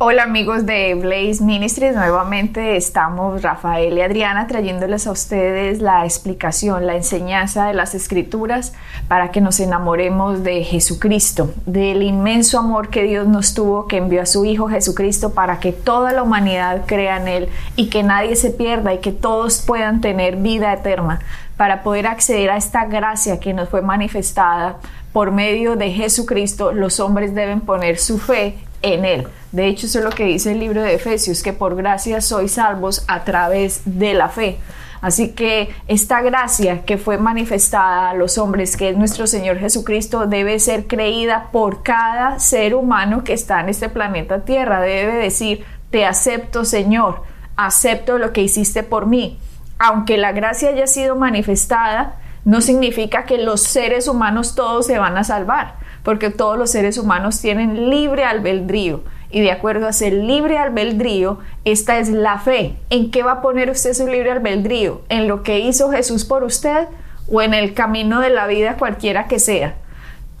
Hola amigos de Blaze Ministries, nuevamente estamos Rafael y Adriana trayéndoles a ustedes la explicación, la enseñanza de las escrituras para que nos enamoremos de Jesucristo, del inmenso amor que Dios nos tuvo, que envió a su Hijo Jesucristo para que toda la humanidad crea en Él y que nadie se pierda y que todos puedan tener vida eterna para poder acceder a esta gracia que nos fue manifestada por medio de Jesucristo, los hombres deben poner su fe en Él. De hecho, eso es lo que dice el libro de Efesios, que por gracia sois salvos a través de la fe. Así que esta gracia que fue manifestada a los hombres, que es nuestro Señor Jesucristo, debe ser creída por cada ser humano que está en este planeta Tierra. Debe decir, te acepto Señor, acepto lo que hiciste por mí. Aunque la gracia haya sido manifestada, no significa que los seres humanos todos se van a salvar, porque todos los seres humanos tienen libre albedrío y de acuerdo a ese libre albedrío, esta es la fe. ¿En qué va a poner usted su libre albedrío? ¿En lo que hizo Jesús por usted o en el camino de la vida cualquiera que sea?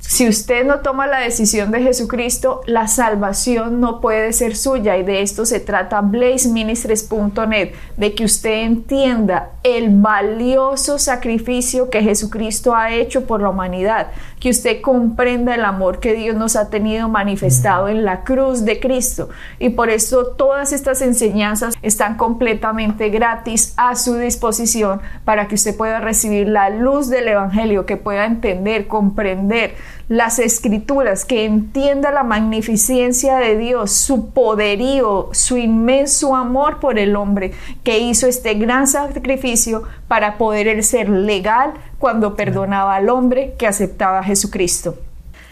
Si usted no toma la decisión de Jesucristo, la salvación no puede ser suya y de esto se trata blazeministries.net, de que usted entienda el valioso sacrificio que Jesucristo ha hecho por la humanidad, que usted comprenda el amor que Dios nos ha tenido manifestado en la cruz de Cristo. Y por eso todas estas enseñanzas están completamente gratis a su disposición para que usted pueda recibir la luz del Evangelio, que pueda entender, comprender las escrituras, que entienda la magnificencia de Dios, su poderío, su inmenso amor por el hombre, que hizo este gran sacrificio para poder ser legal cuando perdonaba al hombre que aceptaba a Jesucristo.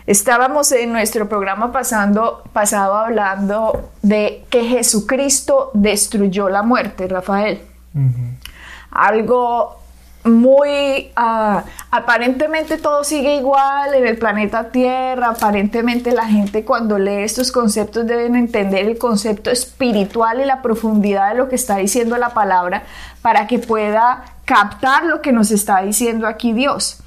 Estábamos en nuestro programa pasando, pasado hablando de que Jesucristo destruyó la muerte, Rafael. Algo muy ah, aparentemente todo sigue igual en el planeta Tierra, aparentemente la gente cuando lee estos conceptos deben entender el concepto espiritual y la profundidad de lo que está diciendo la palabra para que pueda captar lo que nos está diciendo aquí Dios.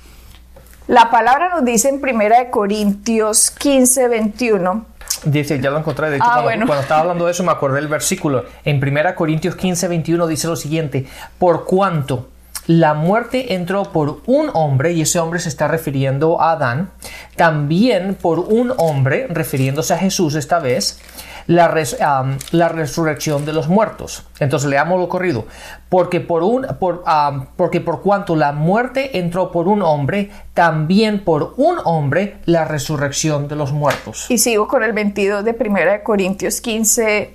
La palabra nos dice en 1 Corintios 15, 21. Dice, ya lo encontré, de hecho, ah, cuando, cuando, estaba hablando de eso me acordé del versículo. En 1 Corintios 15, 21 dice lo siguiente, por cuanto la muerte entró por un hombre, y ese hombre se está refiriendo a Adán, también por un hombre, refiriéndose a Jesús esta vez, la, la resurrección de los muertos. Entonces leamos lo corrido. Porque por, un, por, porque por cuanto la muerte entró por un hombre, también por un hombre la resurrección de los muertos. Y sigo con el 22 de 1 Corintios 15,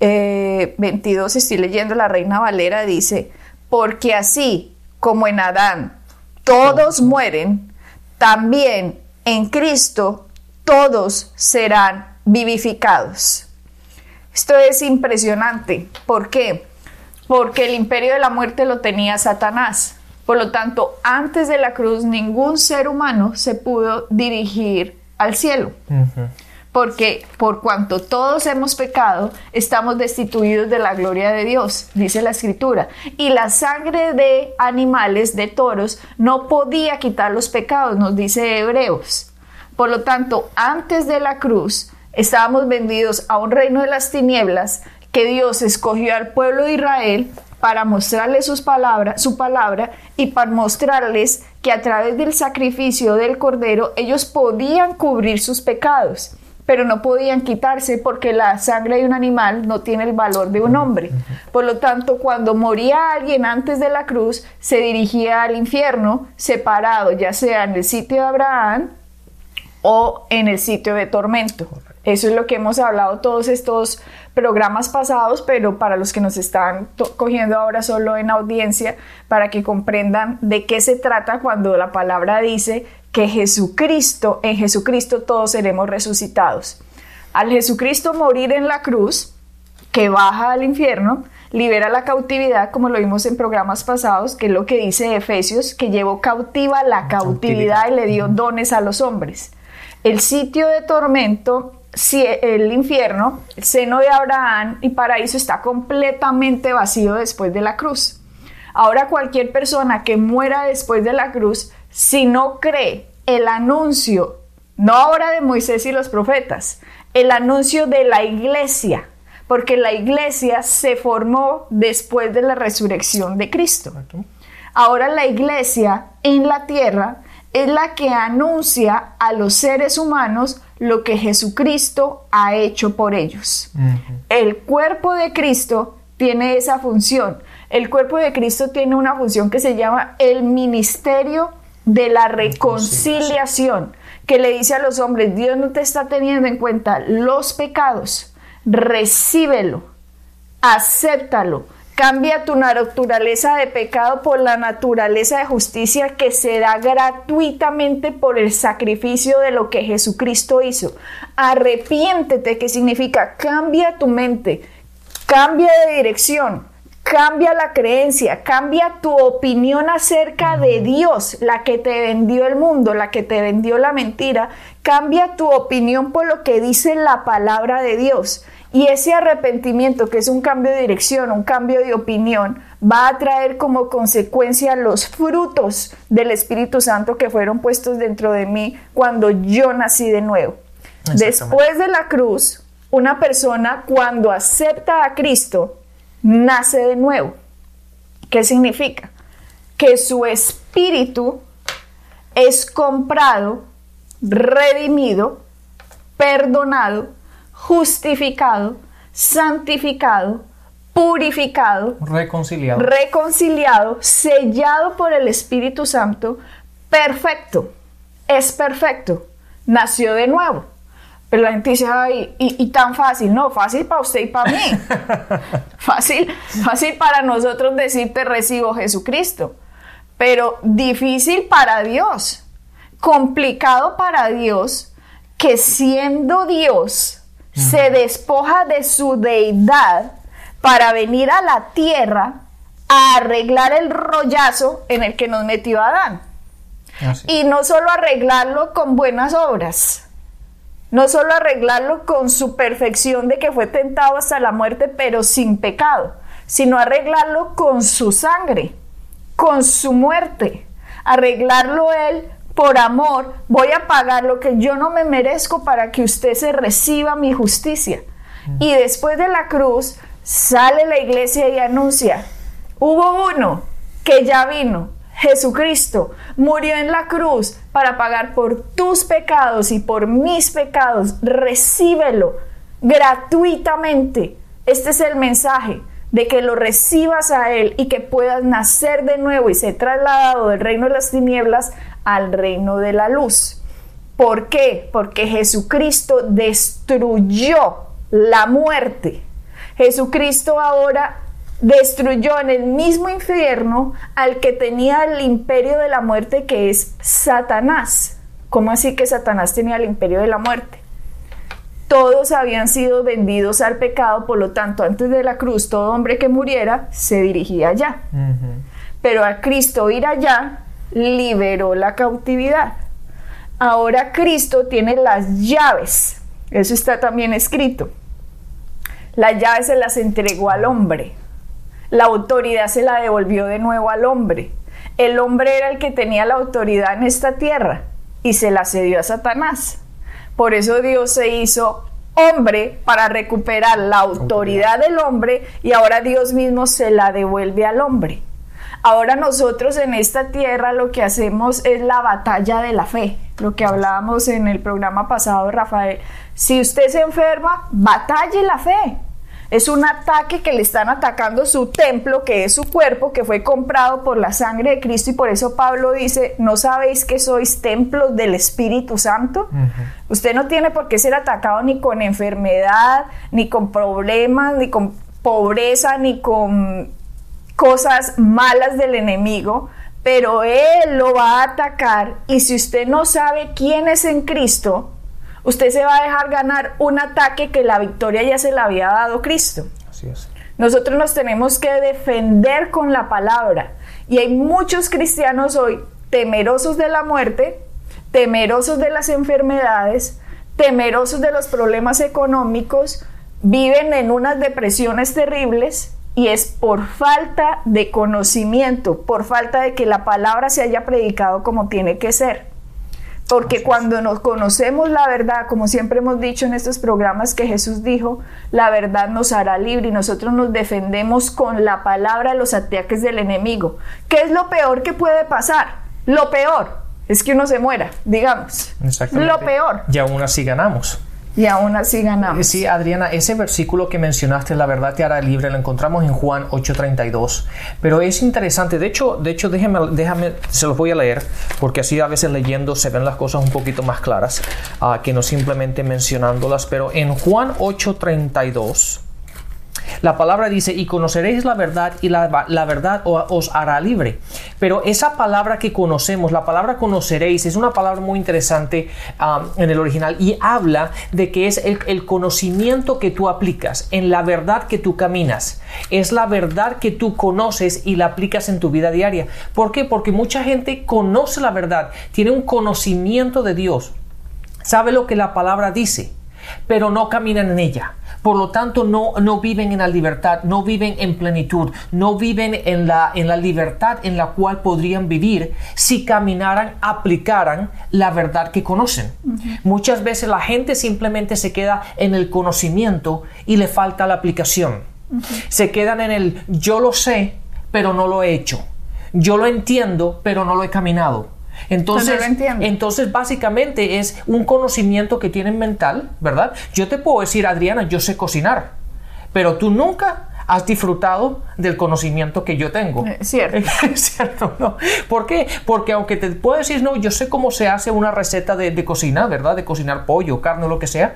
22, eh, estoy leyendo la Reina Valera, dice, porque así como en Adán todos mueren, también en Cristo todos serán vivificados. Esto es impresionante. ¿Por qué? Porque el imperio de la muerte lo tenía Satanás. Por lo tanto, antes de la cruz, ningún ser humano se pudo dirigir al cielo porque por cuanto todos hemos pecado, estamos destituidos de la gloria de Dios, dice la escritura. Y la sangre de animales, de toros, no podía quitar los pecados, nos dice Hebreos. Por lo tanto, antes de la cruz, estábamos vendidos a un reino de las tinieblas que Dios escogió al pueblo de Israel para mostrarles sus su palabra y para mostrarles que a través del sacrificio del cordero ellos podían cubrir sus pecados pero no podían quitarse porque la sangre de un animal no tiene el valor de un hombre. Por lo tanto, cuando moría alguien antes de la cruz, se dirigía al infierno separado, ya sea en el sitio de Abraham o en el sitio de tormento. Eso es lo que hemos hablado todos estos programas pasados, pero para los que nos están cogiendo ahora solo en audiencia, para que comprendan de qué se trata cuando la palabra dice que Jesucristo, en Jesucristo todos seremos resucitados. Al Jesucristo morir en la cruz, que baja al infierno, libera la cautividad, como lo vimos en programas pasados, que es lo que dice Efesios, que llevó cautiva la cautividad y le dio dones a los hombres. El sitio de tormento, el infierno, el seno de Abraham y paraíso está completamente vacío después de la cruz. Ahora cualquier persona que muera después de la cruz, si no cree el anuncio, no ahora de Moisés y los profetas, el anuncio de la iglesia, porque la iglesia se formó después de la resurrección de Cristo. Ahora la iglesia en la tierra es la que anuncia a los seres humanos lo que Jesucristo ha hecho por ellos. El cuerpo de Cristo tiene esa función. El cuerpo de Cristo tiene una función que se llama el ministerio de la reconciliación, que le dice a los hombres, Dios no te está teniendo en cuenta los pecados, recíbelo, acéptalo, cambia tu naturaleza de pecado por la naturaleza de justicia que se da gratuitamente por el sacrificio de lo que Jesucristo hizo. Arrepiéntete, que significa cambia tu mente, cambia de dirección, Cambia la creencia, cambia tu opinión acerca de Dios, la que te vendió el mundo, la que te vendió la mentira. Cambia tu opinión por lo que dice la palabra de Dios. Y ese arrepentimiento, que es un cambio de dirección, un cambio de opinión, va a traer como consecuencia los frutos del Espíritu Santo que fueron puestos dentro de mí cuando yo nací de nuevo. Después de la cruz, una persona cuando acepta a Cristo, nace de nuevo. ¿Qué significa? Que su espíritu es comprado, redimido, perdonado, justificado, santificado, purificado, reconciliado, reconciliado, sellado por el Espíritu Santo, perfecto, es perfecto, nació de nuevo. Pero la gente dice, ay, y, tan fácil. No, fácil para usted y para mí. fácil, fácil para nosotros decirte recibo Jesucristo. Pero difícil para Dios. Complicado para Dios que siendo Dios se despoja de su deidad para venir a la tierra a arreglar el rollazo en el que nos metió Adán. Ah, y no solo arreglarlo con buenas obras, no solo arreglarlo con su perfección de que fue tentado hasta la muerte, pero sin pecado, sino arreglarlo con su sangre, con su muerte, arreglarlo él por amor, voy a pagar lo que yo no me merezco para que usted se reciba mi justicia. Y después de la cruz sale la iglesia y anuncia, hubo uno que ya vino, Jesucristo murió en la cruz para pagar por tus pecados y por mis pecados. Recíbelo gratuitamente. Este es el mensaje de que lo recibas a Él y que puedas nacer de nuevo y ser trasladado del reino de las tinieblas al reino de la luz. ¿Por qué? Porque Jesucristo destruyó la muerte. Jesucristo ahora destruyó en el mismo infierno al que tenía el imperio de la muerte que es Satanás. ¿Cómo así que Satanás tenía el imperio de la muerte? Todos habían sido vendidos al pecado, por lo tanto, antes de la cruz, todo hombre que muriera se dirigía allá. Pero a Cristo ir allá liberó la cautividad. Ahora Cristo tiene las llaves. Eso está también escrito. Las llaves se las entregó al hombre la autoridad se la devolvió de nuevo al hombre. El hombre era el que tenía la autoridad en esta tierra y se la cedió a Satanás. Por eso Dios se hizo hombre para recuperar la autoridad del hombre y ahora Dios mismo se la devuelve al hombre. Ahora nosotros en esta tierra lo que hacemos es la batalla de la fe, lo que hablábamos en el programa pasado, Rafael. Si usted se enferma, batalle la fe. Es un ataque que le están atacando su templo, que es su cuerpo, que fue comprado por la sangre de Cristo. Y por eso Pablo dice, ¿no sabéis que sois templos del Espíritu Santo? Usted no tiene por qué ser atacado ni con enfermedad, ni con problemas, ni con pobreza, ni con cosas malas del enemigo, pero Él lo va a atacar. Y si usted no sabe quién es en Cristo, usted se va a dejar ganar un ataque que la victoria ya se la había dado Cristo. Así es. Nosotros nos tenemos que defender con la palabra. Y hay muchos cristianos hoy temerosos de la muerte, temerosos de las enfermedades, temerosos de los problemas económicos, viven en unas depresiones terribles y es por falta de conocimiento, por falta de que la palabra se haya predicado como tiene que ser. Porque cuando nos conocemos la verdad, como siempre hemos dicho en estos programas que Jesús dijo, la verdad nos hará libre y nosotros nos defendemos con la palabra de los ataques del enemigo. ¿Qué es lo peor que puede pasar? Lo peor es que uno se muera, digamos. Lo peor. Y aún así ganamos y aún así ganamos. Sí, Adriana, ese versículo que mencionaste, la verdad te hará libre, lo encontramos en Juan 8:32. Pero es interesante, de hecho, de hecho déjame, déjame, se los voy a leer, porque así a veces leyendo se ven las cosas un poquito más claras uh, que no simplemente mencionándolas. Pero en Juan 8:32 la palabra dice, y conoceréis la verdad y la, verdad os hará libre. Pero esa palabra que conocemos, la palabra conoceréis, es una palabra muy interesante en el original y habla de que es el, el conocimiento que tú aplicas, en la verdad que tú caminas. Es la verdad que tú conoces y la aplicas en tu vida diaria. ¿Por qué? Porque mucha gente conoce la verdad, tiene un conocimiento de Dios, sabe lo que la palabra dice, pero no caminan en ella por lo tanto, no, no viven en la libertad, no viven en plenitud, no viven en la, en la libertad en la cual podrían vivir si caminaran, aplicaran la verdad que conocen. Muchas veces la gente simplemente se queda en el conocimiento y le falta la aplicación. Se quedan en el yo lo sé, pero no lo he hecho. Yo lo entiendo, pero no lo he caminado. Entonces, entonces, básicamente es un conocimiento que tienen mental, ¿verdad? Yo te puedo decir, Adriana, yo sé cocinar, pero tú nunca has disfrutado del conocimiento que yo tengo. Eh, cierto. cierto, ¿no? ¿Por qué? Porque aunque te puedo decir, no, yo sé cómo se hace una receta de, de cocina, ¿verdad? De cocinar pollo, carne lo que sea,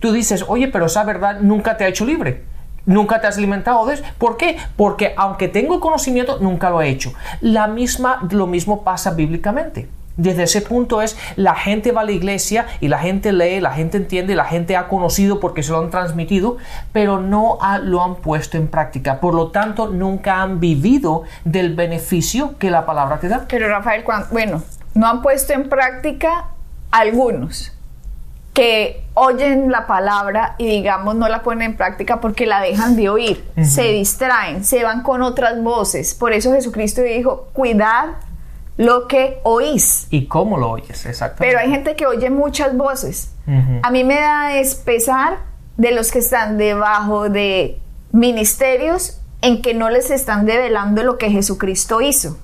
tú dices, oye, pero esa verdad nunca te ha hecho libre. Nunca te has alimentado de eso. ¿Por qué? Porque aunque tengo conocimiento, nunca lo he hecho. La misma, lo mismo pasa bíblicamente. Desde ese punto es, la gente va a la iglesia y la gente lee, la gente entiende, la gente ha conocido porque se lo han transmitido, pero no lo han puesto en práctica. Por lo tanto, nunca han vivido del beneficio que la palabra te da. Pero Rafael, bueno, no han puesto en práctica algunos que oyen la palabra y digamos no la ponen en práctica porque la dejan de oír, se distraen, se van con otras voces. Por eso Jesucristo dijo, cuidad lo que oís. ¿Y cómo lo oyes? Exactamente. Pero hay gente que oye muchas voces. A mí me da es pesar de los que están debajo de ministerios en que no les están develando lo que Jesucristo hizo.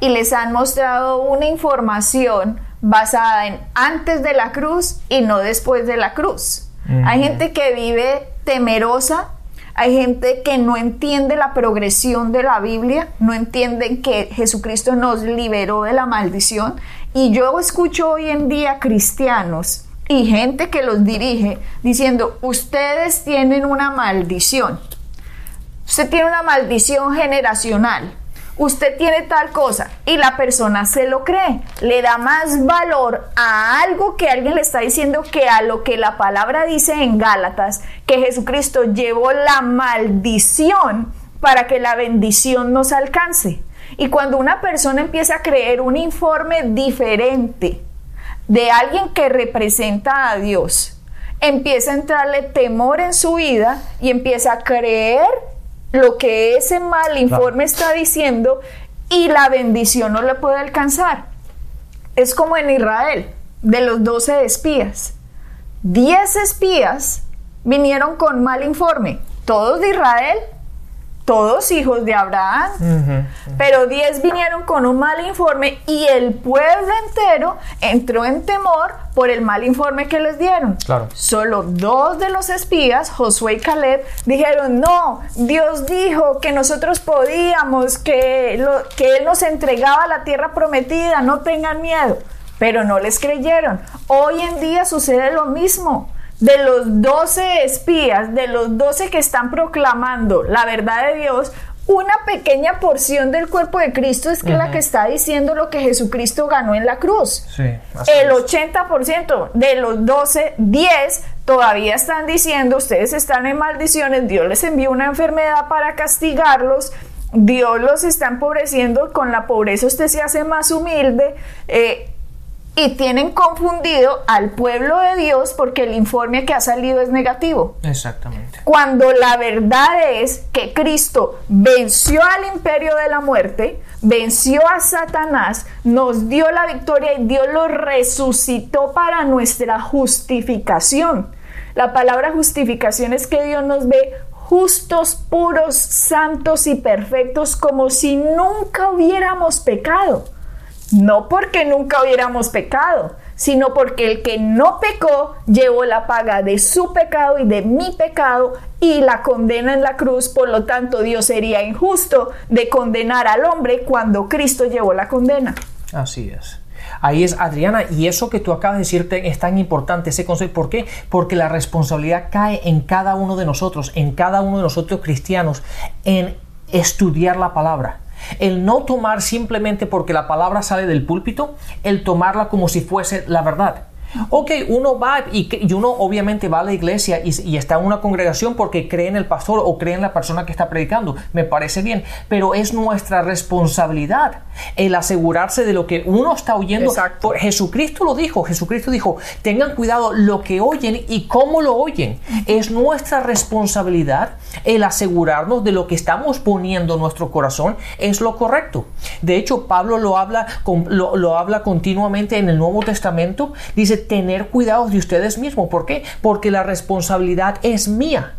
Y les han mostrado una información basada en antes de la cruz y no después de la cruz. Hay gente que vive temerosa, hay gente que no entiende la progresión de la Biblia, no entienden que Jesucristo nos liberó de la maldición. Y yo escucho hoy en día cristianos y gente que los dirige diciendo, ustedes tienen una maldición. Usted tiene una maldición generacional usted tiene tal cosa y la persona se lo cree, le da más valor a algo que alguien le está diciendo que a lo que la palabra dice en Gálatas, que Jesucristo llevó la maldición para que la bendición nos alcance. Y cuando una persona empieza a creer un informe diferente de alguien que representa a Dios, empieza a entrarle temor en su vida y empieza a creer lo que ese mal informe está diciendo y la bendición no le puede alcanzar. Es como en Israel, de los 12 espías. 10 espías vinieron con mal informe, todos de Israel todos hijos de Abraham, pero diez vinieron con un mal informe y el pueblo entero entró en temor por el mal informe que les dieron. Claro. Solo dos de los espías, Josué y Caleb, dijeron, no, Dios dijo que nosotros podíamos, que, que Él nos entregaba la tierra prometida, no tengan miedo, pero no les creyeron. Hoy en día sucede lo mismo de los doce espías, de los doce que están proclamando la verdad de Dios, una pequeña porción del cuerpo de Cristo es que la que está diciendo lo que Jesucristo ganó en la cruz. Sí, el 80% de los 12, 10 todavía están diciendo, ustedes están en maldiciones, Dios les envió una enfermedad para castigarlos, Dios los está empobreciendo, con la pobreza usted se hace más humilde. Eh, y tienen confundido al pueblo de Dios porque el informe que ha salido es negativo. Exactamente. Cuando la verdad es que Cristo venció al imperio de la muerte, venció a Satanás, nos dio la victoria y Dios lo resucitó para nuestra justificación. La palabra justificación es que Dios nos ve justos, puros, santos y perfectos como si nunca hubiéramos pecado. No porque nunca hubiéramos pecado, sino porque el que no pecó llevó la paga de su pecado y de mi pecado y la condena en la cruz. Por lo tanto, Dios sería injusto de condenar al hombre cuando Cristo llevó la condena. Así es. Ahí es Adriana, y eso que tú acabas de decirte es tan importante, ese consejo. ¿Por qué? Porque la responsabilidad cae en cada uno de nosotros, en cada uno de nosotros cristianos, en estudiar la palabra el no tomar simplemente porque la palabra sale del púlpito, el tomarla como si fuese la verdad. Ok, uno va y, uno obviamente va a la iglesia y, está en una congregación porque cree en el pastor o cree en la persona que está predicando. Me parece bien, pero es nuestra responsabilidad el asegurarse de lo que uno está oyendo. Exacto. Jesucristo lo dijo, Jesucristo dijo, tengan cuidado lo que oyen y cómo lo oyen. Es nuestra responsabilidad el asegurarnos de lo que estamos poniendo en nuestro corazón es lo correcto. De hecho, Pablo lo habla, lo, lo habla continuamente en el Nuevo Testamento. Dice, tener cuidado de ustedes mismos. ¿Por qué? Porque la responsabilidad es mía.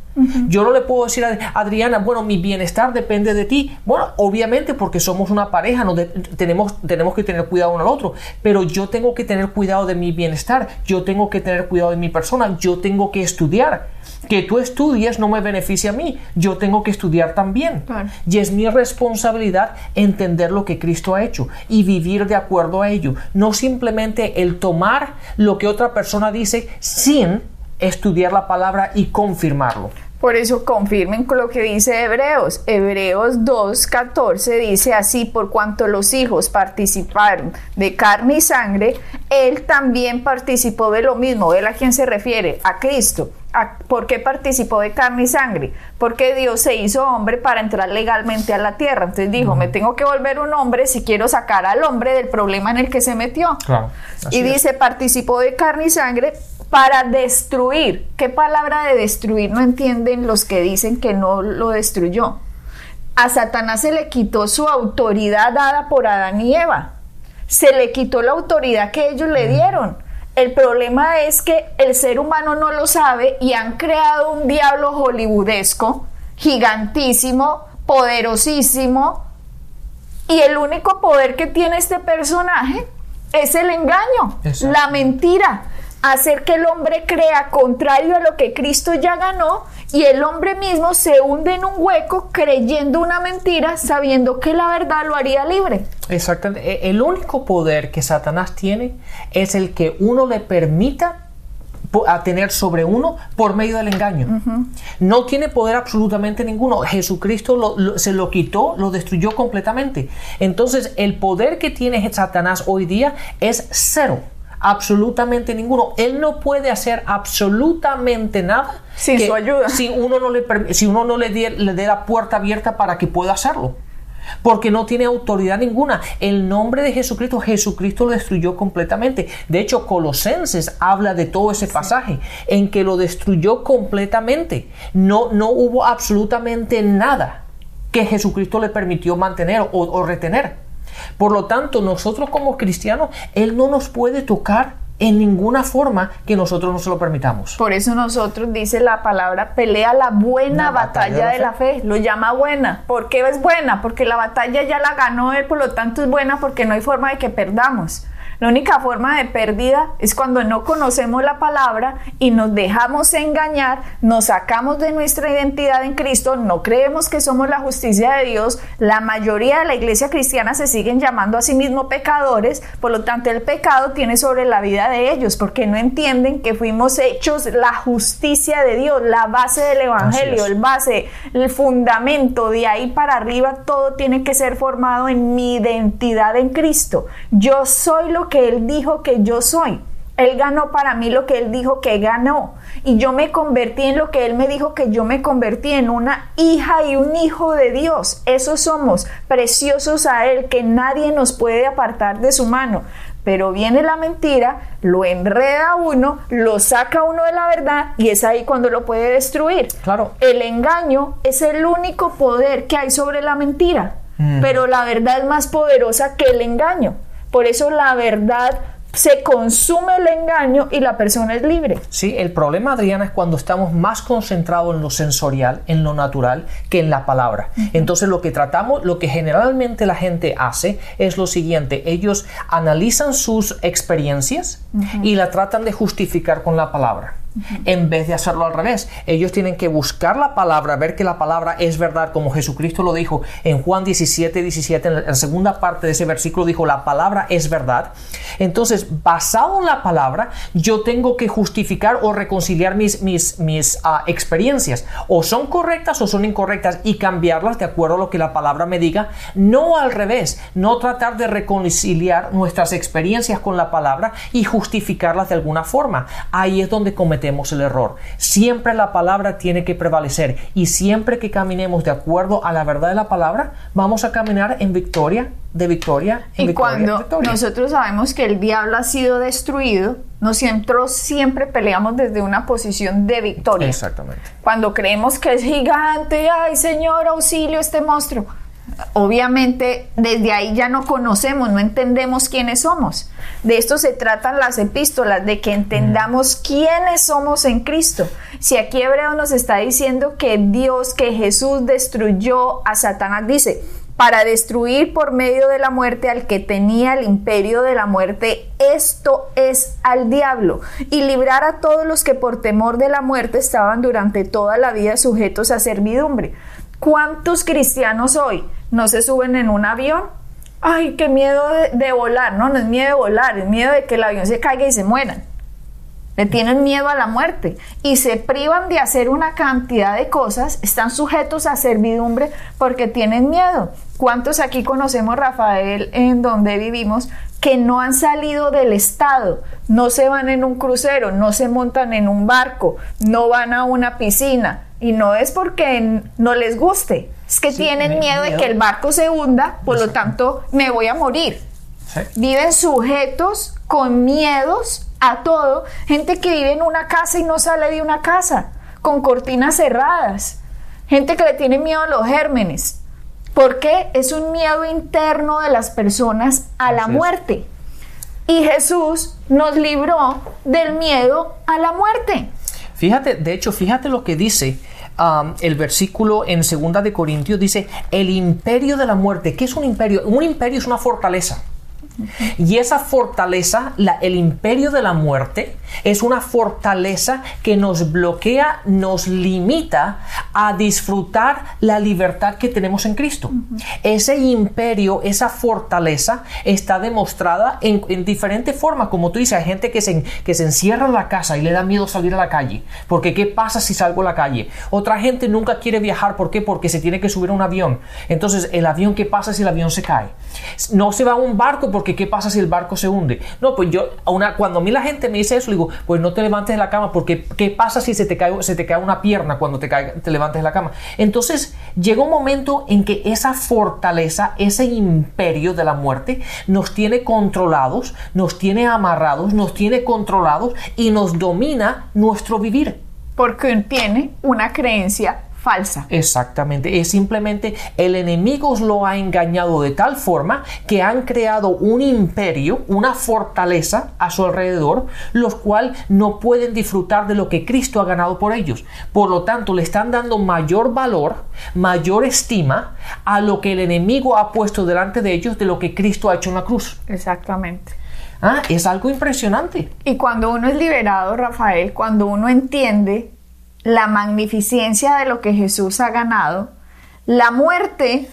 Yo no le puedo decir a Adriana, bueno, mi bienestar depende de ti. Bueno, obviamente porque somos una pareja, no tenemos, tenemos que tener cuidado uno al otro, pero yo tengo que tener cuidado de mi bienestar, yo tengo que tener cuidado de mi persona, yo tengo que estudiar. Que tú estudies no me beneficia a mí, yo tengo que estudiar también. Y es mi responsabilidad entender lo que Cristo ha hecho y vivir de acuerdo a ello. No simplemente el tomar lo que otra persona dice sin estudiar la palabra y confirmarlo. Por eso confirmen con lo que dice Hebreos. Hebreos 2.14 dice así, por cuanto los hijos participaron de carne y sangre, él también participó de lo mismo. ¿Él a quién se refiere? A Cristo. ¿Por qué participó de carne y sangre? Porque Dios se hizo hombre para entrar legalmente a la tierra. Entonces dijo, me tengo que volver un hombre si quiero sacar al hombre del problema en el que se metió. y dice, participó de carne y sangre para destruir. ¿Qué palabra de destruir no entienden los que dicen que no lo destruyó? A Satanás se le quitó su autoridad dada por Adán y Eva. Se le quitó la autoridad que ellos le dieron. El problema es que el ser humano no lo sabe y han creado un diablo hollywoodesco, gigantísimo, poderosísimo, y el único poder que tiene este personaje es el engaño, la mentira hacer que el hombre crea contrario a lo que Cristo ya ganó y el hombre mismo se hunde en un hueco creyendo una mentira sabiendo que la verdad lo haría libre. Exactamente. E, el único poder que Satanás tiene es el que uno le permita a tener sobre uno por medio del engaño. No tiene poder absolutamente ninguno. Jesucristo se lo quitó, lo destruyó completamente. Entonces el poder que tiene Satanás hoy día es cero absolutamente ninguno. Él no puede hacer absolutamente nada sin su ayuda. Si uno no le, si uno no le dé, le la puerta abierta para que pueda hacerlo. Porque no tiene autoridad ninguna. El nombre de Jesucristo, Jesucristo lo destruyó completamente. De hecho, Colosenses habla de todo ese pasaje, en que lo destruyó completamente. No, no hubo absolutamente nada que Jesucristo le permitió mantener o retener. Por lo tanto, nosotros como cristianos, Él no nos puede tocar en ninguna forma que nosotros no se lo permitamos. Por eso nosotros dice la palabra pelea la buena batalla, de, la, fe. Lo llama buena. ¿Por qué es buena? Porque la batalla ya la ganó él, por lo tanto es buena porque no hay forma de que perdamos. La única forma de pérdida es cuando no conocemos la palabra y nos dejamos engañar, nos sacamos de nuestra identidad en Cristo, no creemos que somos la justicia de Dios. La mayoría de la iglesia cristiana se siguen llamando a sí mismos pecadores, por lo tanto el pecado tiene sobre la vida de ellos porque no entienden que fuimos hechos la justicia de Dios, la base del evangelio, el base, el fundamento, de ahí para arriba todo tiene que ser formado en mi identidad en Cristo. Yo soy lo que Él dijo que yo soy. Él ganó para mí lo que Él dijo que ganó. Y yo me convertí en lo que Él me dijo que yo me convertí en una hija y un hijo de Dios. Esos somos, preciosos a Él, que nadie nos puede apartar de su mano. Pero viene la mentira, lo enreda uno, lo saca uno de la verdad y es ahí cuando lo puede destruir. Claro. El engaño es el único poder que hay sobre la mentira, mm. pero la verdad es más poderosa que el engaño. Por eso la verdad se consume el engaño y la persona es libre. Sí, el problema, Adriana, es cuando estamos más concentrados en lo sensorial, en lo natural, que en la palabra. Entonces, lo que tratamos, lo que generalmente la gente hace es lo siguiente: ellos analizan sus experiencias y la tratan de justificar con la palabra en vez de hacerlo al revés. Ellos tienen que buscar la palabra, ver que la palabra es verdad, como Jesucristo lo dijo en Juan 17, 17, en la segunda parte de ese versículo dijo, la palabra es verdad. Entonces, basado en la palabra, yo tengo que justificar o reconciliar mis, mis, mis ah, experiencias. O son correctas o son incorrectas y cambiarlas de acuerdo a lo que la palabra me diga. No al revés, no tratar de reconciliar nuestras experiencias con la palabra y justificarlas de alguna forma. Ahí es donde cometemos el error. Siempre la palabra tiene que prevalecer y siempre que caminemos de acuerdo a la verdad de la palabra, vamos a caminar en victoria, de victoria en y cuando nosotros sabemos que el diablo ha sido destruido, nosotros siempre peleamos desde una posición de victoria. Exactamente. Cuando creemos que es gigante, ay Señor, auxilio este monstruo obviamente desde ahí ya no conocemos, no entendemos quiénes somos. De esto se tratan las epístolas, de que entendamos quiénes somos en Cristo. Si aquí Hebreo nos está diciendo que Dios, que Jesús destruyó a Satanás, dice, para destruir por medio de la muerte al que tenía el imperio de la muerte, esto es al diablo, y librar a todos los que por temor de la muerte estaban durante toda la vida sujetos a servidumbre. ¿Cuántos cristianos hoy no se suben en un avión? Ay, qué miedo de, volar. No, no es miedo de volar, es miedo de que el avión se caiga y se mueran. Le tienen miedo a la muerte y se privan de hacer una cantidad de cosas, están sujetos a servidumbre porque tienen miedo. ¿Cuántos aquí conocemos, Rafael, en donde vivimos, que no han salido del Estado, no se van en un crucero, no se montan en un barco, no van a una piscina? Y no es porque no les guste, es que tienen miedo, de que el barco se hunda, por lo tanto me voy a morir. Viven sujetos con miedos a todo. Gente que vive en una casa y no sale de una casa, con cortinas cerradas. Gente que le tiene miedo a los gérmenes. Porque es un miedo interno de las personas a la muerte. Y Jesús nos libró del miedo a la muerte. Fíjate, de hecho, fíjate lo que dice um, el versículo en Segunda de Corintios, dice, el imperio de la muerte. ¿Qué es un imperio? Un imperio es una fortaleza. Y esa fortaleza, el imperio de la muerte, es una fortaleza que nos bloquea, nos limita a disfrutar la libertad que tenemos en Cristo. Ese imperio, esa fortaleza está demostrada en, diferentes formas. Como tú dices, hay gente que se, que se encierra en la casa y le da miedo salir a la calle. Porque ¿qué pasa si salgo a la calle? Otra gente nunca quiere viajar. ¿Por qué? Porque se tiene que subir a un avión. Entonces, ¿el avión qué pasa si el avión se cae? No se va a un barco porque ¿qué pasa si el barco se hunde? No, pues yo, una, cuando a mí la gente me dice eso, digo, pues no te levantes de la cama porque ¿qué pasa si se te cae, se te cae una pierna cuando te, te levantes de la cama? Entonces llega un momento en que esa fortaleza, ese imperio de la muerte nos tiene controlados, nos tiene amarrados, nos tiene controlados y nos domina nuestro vivir. Porque tiene una creencia falsa. Exactamente, es simplemente el enemigo lo ha engañado de tal forma que han creado un imperio, una fortaleza a su alrededor, los cuales no pueden disfrutar de lo que Cristo ha ganado por ellos. Por lo tanto, le están dando mayor valor, mayor estima a lo que el enemigo ha puesto delante de ellos de lo que Cristo ha hecho en la cruz. Exactamente. Ah, es algo impresionante. Y cuando uno es liberado, Rafael, cuando uno entiende la magnificencia de lo que Jesús ha ganado, la muerte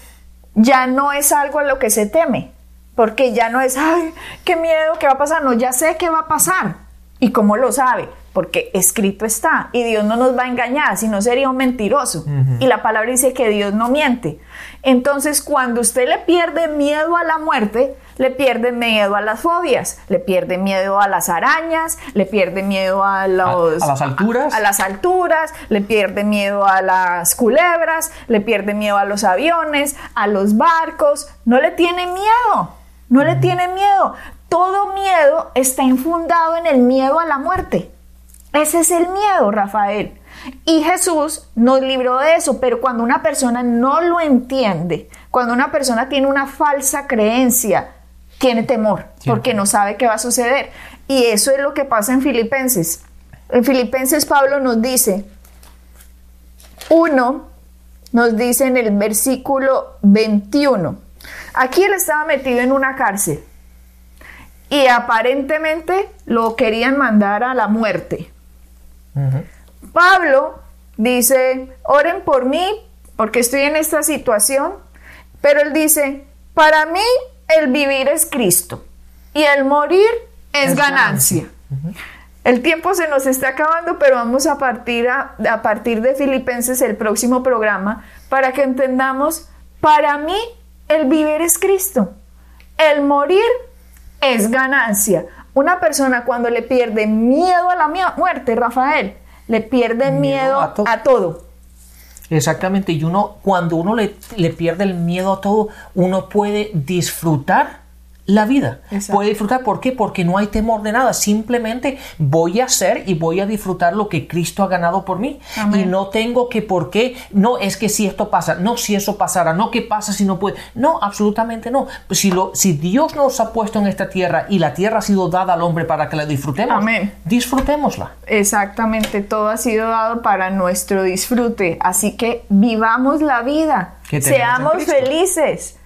ya no es algo a lo que se teme, porque ya no es, ay, qué miedo, qué va a pasar, no, ya sé qué va a pasar. ¿Y cómo lo sabe? Porque escrito está y Dios no nos va a engañar, si no sería un mentiroso. Y la palabra dice que Dios no miente. Entonces, cuando usted le pierde miedo a la muerte, le pierde miedo a las fobias, le pierde miedo a las arañas, le pierde miedo a, los, a, las alturas, a, las alturas, le pierde miedo a las culebras, le pierde miedo a los aviones, a los barcos, no le tiene miedo, no le tiene miedo. Todo miedo está infundado en el miedo a la muerte. Ese es el miedo, Rafael. Y Jesús nos libró de eso, pero cuando una persona no lo entiende, cuando una persona tiene una falsa creencia, tiene temor, porque no sabe qué va a suceder. Y eso es lo que pasa en Filipenses. En Filipenses Pablo nos dice, uno, nos dice en el versículo 21, aquí él estaba metido en una cárcel y aparentemente lo querían mandar a la muerte. Pablo dice, oren por mí porque estoy en esta situación, pero él dice, para mí el vivir es Cristo y el morir es, ganancia. El tiempo se nos está acabando, pero vamos a partir, a, a partir de Filipenses el próximo programa para que entendamos, para mí el vivir es Cristo, el morir es ganancia. Una persona cuando le pierde miedo a la muerte, Rafael, le pierde miedo, a, todo. Exactamente, y uno, cuando uno le, le pierde el miedo a todo, uno puede disfrutar la vida. Puede disfrutar, ¿por qué? Porque no hay temor de nada. Simplemente voy a hacer y voy a disfrutar lo que Cristo ha ganado por mí. Y no tengo que, ¿por qué? No, es que si esto pasa, no, si eso pasara, no, ¿qué pasa si no puede? No, absolutamente no. Si, lo, si Dios nos ha puesto en esta tierra y la tierra ha sido dada al hombre para que la disfrutemos, Amén. disfrutémosla. Exactamente, todo ha sido dado para nuestro disfrute. Así que vivamos la vida. Seamos felices.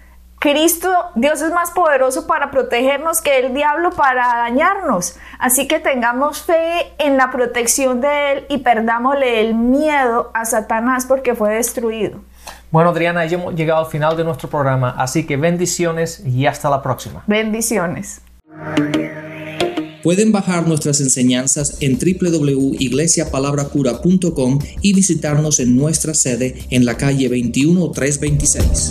Cristo, Dios es más poderoso para protegernos que el diablo para dañarnos. Así que tengamos fe en la protección de Él y perdámosle el miedo a Satanás porque fue destruido. Bueno, Adriana, ya hemos llegado al final de nuestro programa, así que bendiciones y hasta la próxima. Bendiciones. Pueden bajar nuestras enseñanzas en www.iglesiapalabracura.com y visitarnos en nuestra sede en la calle 21326.